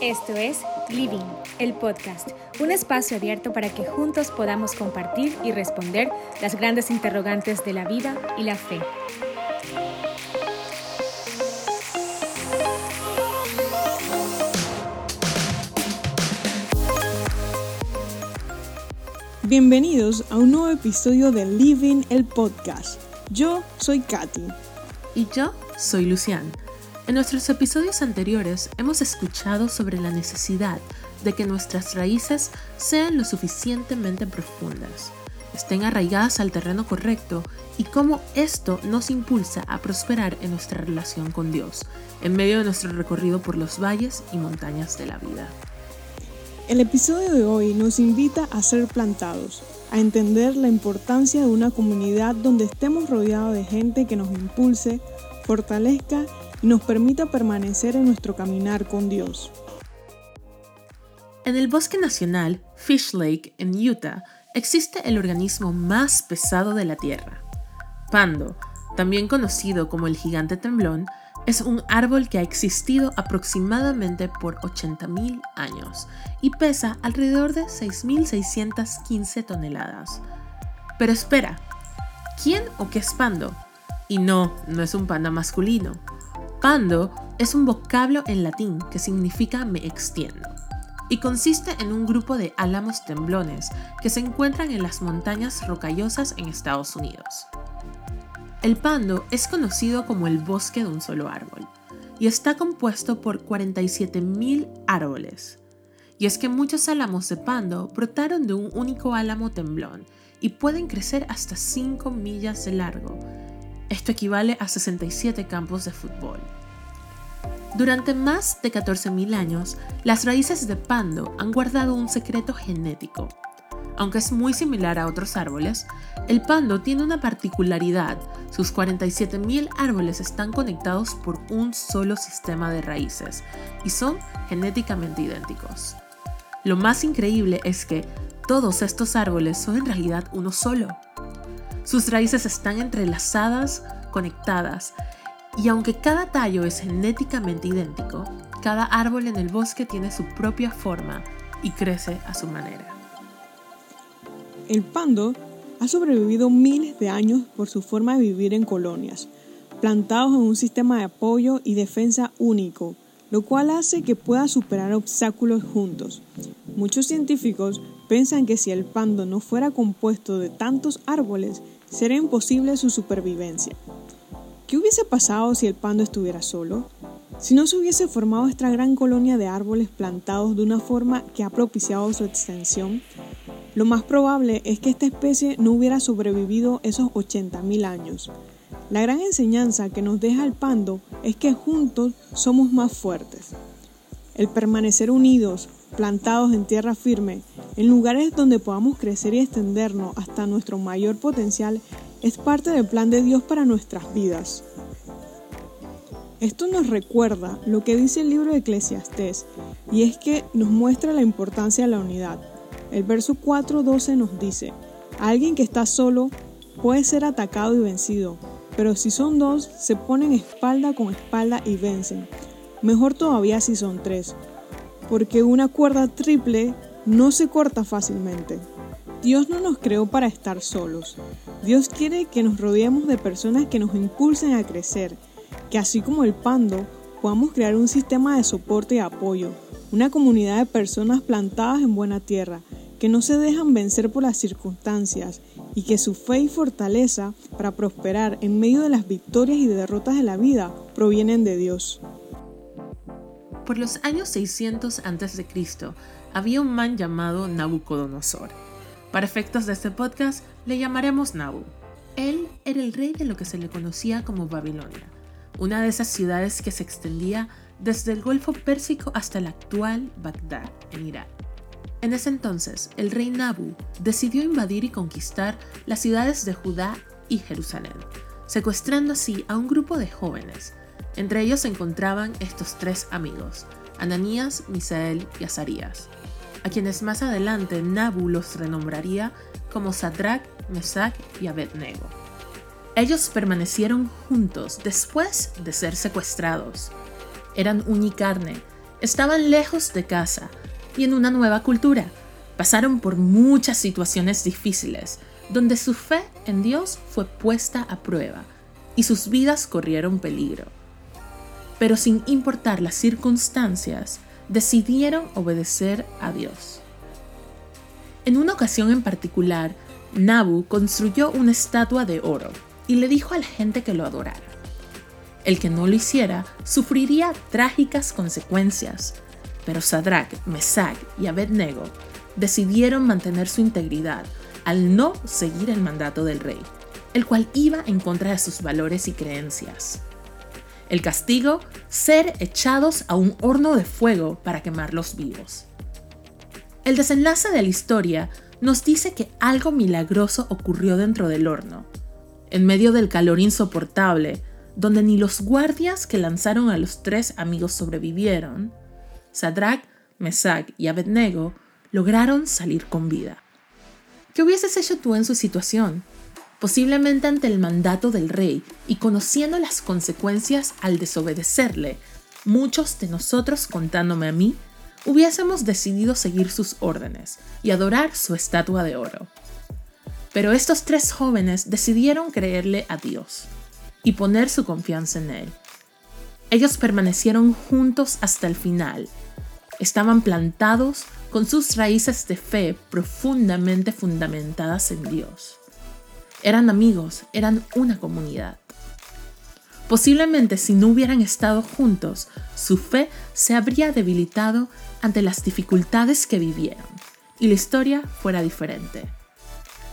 Esto es Living, el podcast, un espacio abierto para que juntos podamos compartir y responder las grandes interrogantes de la vida y la fe. Bienvenidos a un nuevo episodio de Living el Podcast. Yo soy Katy. Y yo soy Lucian. En nuestros episodios anteriores hemos escuchado sobre la necesidad de que nuestras raíces sean lo suficientemente profundas, estén arraigadas al terreno correcto y cómo esto nos impulsa a prosperar en nuestra relación con Dios, en medio de nuestro recorrido por los valles y montañas de la vida. El episodio de hoy nos invita a ser plantados, a entender la importancia de una comunidad donde estemos rodeados de gente que nos impulse, fortalezca y nos permita permanecer en nuestro caminar con Dios. En el Bosque Nacional Fish Lake, en Utah, existe el organismo más pesado de la Tierra. Pando, también conocido como el gigante temblón, es un árbol que ha existido aproximadamente por 80.000 años y pesa alrededor de 6.615 toneladas. Pero espera, ¿quién o qué es pando? Y no, no es un panda masculino. Pando es un vocablo en latín que significa me extiendo y consiste en un grupo de álamos temblones que se encuentran en las montañas rocallosas en Estados Unidos. El pando es conocido como el bosque de un solo árbol y está compuesto por 47.000 árboles. Y es que muchos álamos de pando brotaron de un único álamo temblón y pueden crecer hasta 5 millas de largo. Esto equivale a 67 campos de fútbol. Durante más de 14.000 años, las raíces de pando han guardado un secreto genético aunque es muy similar a otros árboles, el pando tiene una particularidad. Sus 47.000 árboles están conectados por un solo sistema de raíces y son genéticamente idénticos. Lo más increíble es que todos estos árboles son en realidad uno solo. Sus raíces están entrelazadas, conectadas, y aunque cada tallo es genéticamente idéntico, cada árbol en el bosque tiene su propia forma y crece a su manera. El pando ha sobrevivido miles de años por su forma de vivir en colonias, plantados en un sistema de apoyo y defensa único, lo cual hace que pueda superar obstáculos juntos. Muchos científicos piensan que si el pando no fuera compuesto de tantos árboles, sería imposible su supervivencia. ¿Qué hubiese pasado si el pando estuviera solo? Si no se hubiese formado esta gran colonia de árboles plantados de una forma que ha propiciado su extensión, lo más probable es que esta especie no hubiera sobrevivido esos 80.000 años. La gran enseñanza que nos deja el pando es que juntos somos más fuertes. El permanecer unidos, plantados en tierra firme, en lugares donde podamos crecer y extendernos hasta nuestro mayor potencial, es parte del plan de Dios para nuestras vidas. Esto nos recuerda lo que dice el libro de Eclesiastés, y es que nos muestra la importancia de la unidad. El verso 4.12 nos dice, alguien que está solo puede ser atacado y vencido, pero si son dos, se ponen espalda con espalda y vencen. Mejor todavía si son tres, porque una cuerda triple no se corta fácilmente. Dios no nos creó para estar solos. Dios quiere que nos rodeemos de personas que nos impulsen a crecer, que así como el pando, podamos crear un sistema de soporte y apoyo, una comunidad de personas plantadas en buena tierra, que no se dejan vencer por las circunstancias y que su fe y fortaleza para prosperar en medio de las victorias y derrotas de la vida provienen de Dios. Por los años 600 a.C. había un man llamado Nabucodonosor. Para efectos de este podcast, le llamaremos Nabu. Él era el rey de lo que se le conocía como Babilonia, una de esas ciudades que se extendía desde el Golfo Pérsico hasta la actual Bagdad, en Irak. En ese entonces, el rey Nabu decidió invadir y conquistar las ciudades de Judá y Jerusalén, secuestrando así a un grupo de jóvenes. Entre ellos se encontraban estos tres amigos, Ananías, Misael y Azarías, a quienes más adelante Nabu los renombraría como Sadrach, Mesach y Abednego. Ellos permanecieron juntos después de ser secuestrados. Eran unicarne Estaban lejos de casa y en una nueva cultura. Pasaron por muchas situaciones difíciles, donde su fe en Dios fue puesta a prueba y sus vidas corrieron peligro. Pero sin importar las circunstancias, decidieron obedecer a Dios. En una ocasión en particular, Nabu construyó una estatua de oro y le dijo a la gente que lo adorara. El que no lo hiciera sufriría trágicas consecuencias, pero Sadrach, Mesach y Abednego decidieron mantener su integridad al no seguir el mandato del rey, el cual iba en contra de sus valores y creencias. El castigo, ser echados a un horno de fuego para quemarlos vivos. El desenlace de la historia nos dice que algo milagroso ocurrió dentro del horno. En medio del calor insoportable, donde ni los guardias que lanzaron a los tres amigos sobrevivieron, Sadrach, Mesach y Abednego lograron salir con vida. ¿Qué hubieses hecho tú en su situación? Posiblemente ante el mandato del rey y conociendo las consecuencias al desobedecerle, muchos de nosotros, contándome a mí, hubiésemos decidido seguir sus órdenes y adorar su estatua de oro. Pero estos tres jóvenes decidieron creerle a Dios y poner su confianza en Él. Ellos permanecieron juntos hasta el final. Estaban plantados con sus raíces de fe profundamente fundamentadas en Dios. Eran amigos, eran una comunidad. Posiblemente si no hubieran estado juntos, su fe se habría debilitado ante las dificultades que vivieron y la historia fuera diferente.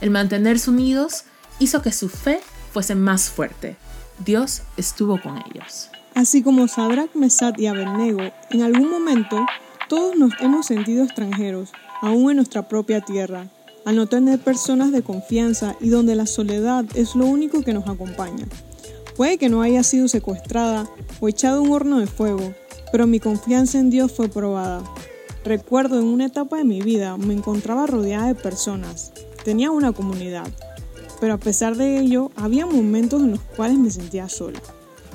El mantenerse unidos hizo que su fe fuese más fuerte. Dios estuvo con ellos. Así como Sadrach, Mesat y Abednego, en algún momento todos nos hemos sentido extranjeros, aún en nuestra propia tierra, al no tener personas de confianza y donde la soledad es lo único que nos acompaña. Puede que no haya sido secuestrada o echado un horno de fuego, pero mi confianza en Dios fue probada. Recuerdo en una etapa de mi vida me encontraba rodeada de personas, tenía una comunidad, pero a pesar de ello había momentos en los cuales me sentía sola.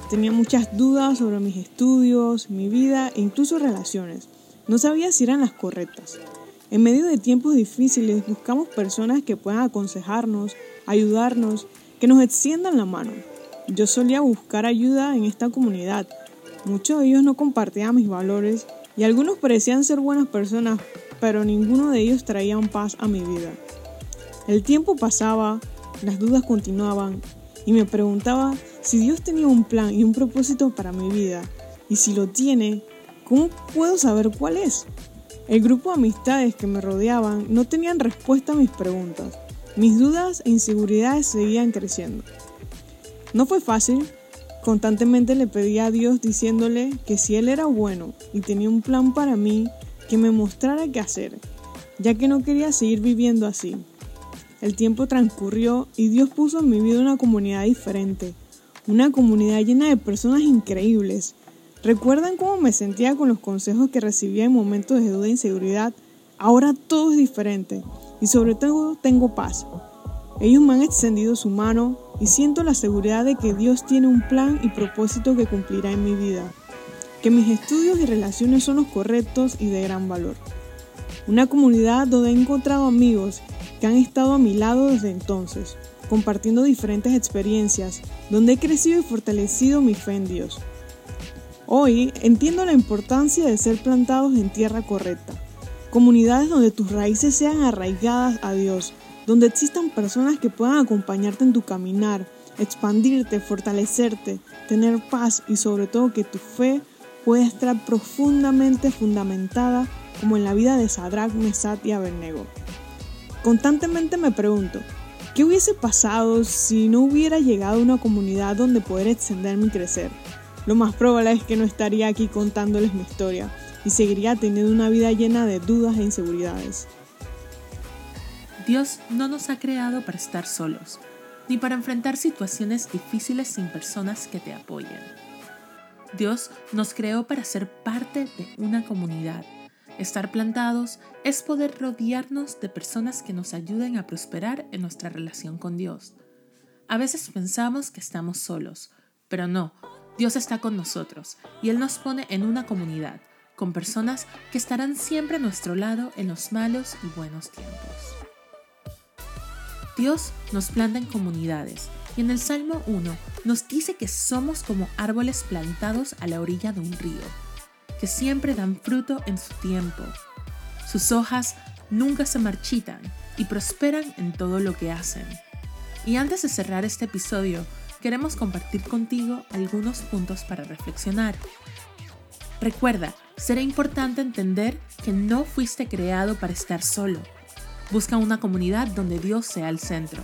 Tenía muchas dudas sobre mis estudios, mi vida e incluso relaciones. No sabía si eran las correctas. En medio de tiempos difíciles buscamos personas que puedan aconsejarnos, ayudarnos, que nos extiendan la mano. Yo solía buscar ayuda en esta comunidad. Muchos de ellos no compartían mis valores y algunos parecían ser buenas personas, pero ninguno de ellos traía paz a mi vida. El tiempo pasaba, las dudas continuaban y me preguntaba si Dios tenía un plan y un propósito para mi vida y si lo tiene, ¿cómo puedo saber cuál es? El grupo de amistades que me rodeaban no tenían respuesta a mis preguntas. Mis dudas e inseguridades seguían creciendo. No fue fácil. Constantemente le pedía a Dios diciéndole que si Él era bueno y tenía un plan para mí, que me mostrara qué hacer, ya que no quería seguir viviendo así. El tiempo transcurrió y Dios puso en mi vida una comunidad diferente, una comunidad llena de personas increíbles ¿Recuerdan cómo me sentía con los consejos que recibía en momentos de duda e inseguridad? Ahora todo es diferente y sobre todo tengo paz. Ellos me han extendido su mano y siento la seguridad de que Dios tiene un plan y propósito que cumplirá en mi vida, que mis estudios y relaciones son los correctos y de gran valor. Una comunidad donde he encontrado amigos que han estado a mi lado desde entonces, compartiendo diferentes experiencias, donde he crecido y fortalecido mi fe en Dios. Hoy entiendo la importancia de ser plantados en tierra correcta, comunidades donde tus raíces sean arraigadas a Dios, donde existan personas que puedan acompañarte en tu caminar, expandirte, fortalecerte, tener paz y sobre todo que tu fe pueda estar profundamente fundamentada como en la vida de Sadrach, Mesat y Abednego. Constantemente me pregunto, ¿qué hubiese pasado si no hubiera llegado a una comunidad donde poder extenderme y crecer? Lo más probable es que no estaría aquí contándoles mi historia y seguiría teniendo una vida llena de dudas e inseguridades. Dios no nos ha creado para estar solos, ni para enfrentar situaciones difíciles sin personas que te apoyen. Dios nos creó para ser parte de una comunidad. Estar plantados es poder rodearnos de personas que nos ayuden a prosperar en nuestra relación con Dios. A veces pensamos que estamos solos, pero no, Dios está con nosotros y Él nos pone en una comunidad, con personas que estarán siempre a nuestro lado en los malos y buenos tiempos. Dios nos planta en comunidades y en el Salmo 1 nos dice que somos como árboles plantados a la orilla de un río, que siempre dan fruto en su tiempo. Sus hojas nunca se marchitan y prosperan en todo lo que hacen. Y antes de cerrar este episodio, queremos compartir contigo algunos puntos para reflexionar. Recuerda, será importante entender que no fuiste creado para estar solo. Busca una comunidad donde Dios sea el centro.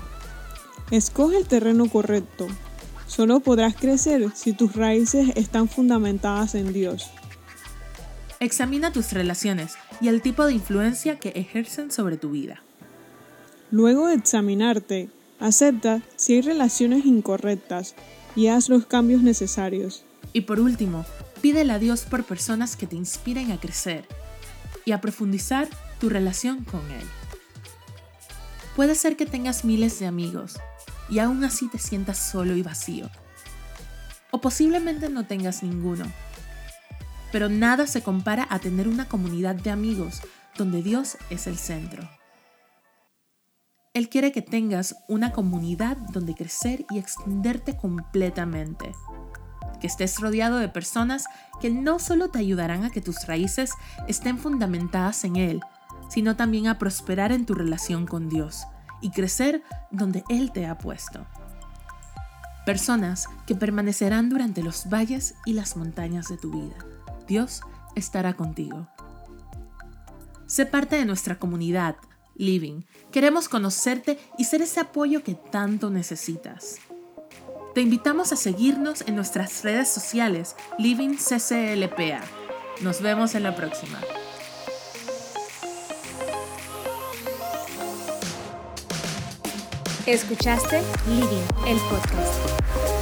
Escoge el terreno correcto. Solo podrás crecer si tus raíces están fundamentadas en Dios. Examina tus relaciones y el tipo de influencia que ejercen sobre tu vida. Luego de examinarte, acepta si hay relaciones incorrectas y haz los cambios necesarios. Y por último, pídele a Dios por personas que te inspiren a crecer y a profundizar tu relación con Él. Puede ser que tengas miles de amigos y aún así te sientas solo y vacío. O posiblemente no tengas ninguno. Pero nada se compara a tener una comunidad de amigos donde Dios es el centro. Él quiere que tengas una comunidad donde crecer y extenderte completamente. Que estés rodeado de personas que no solo te ayudarán a que tus raíces estén fundamentadas en Él, sino también a prosperar en tu relación con Dios y crecer donde Él te ha puesto. Personas que permanecerán durante los valles y las montañas de tu vida. Dios estará contigo. Sé parte de nuestra comunidad Living. Queremos conocerte y ser ese apoyo que tanto necesitas. Te invitamos a seguirnos en nuestras redes sociales Living CCLPA. Nos vemos en la próxima. Escuchaste Living, el podcast.